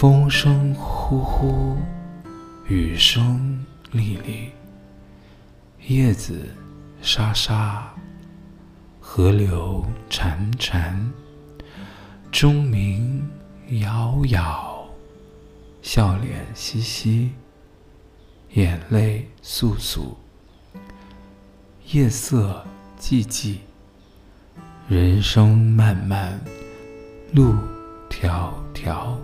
风声呼呼，雨声沥沥，叶子沙沙，河流潺潺，钟鸣杳杳，笑脸嘻嘻，眼泪簌簌，夜色寂寂，人生漫漫，路迢迢。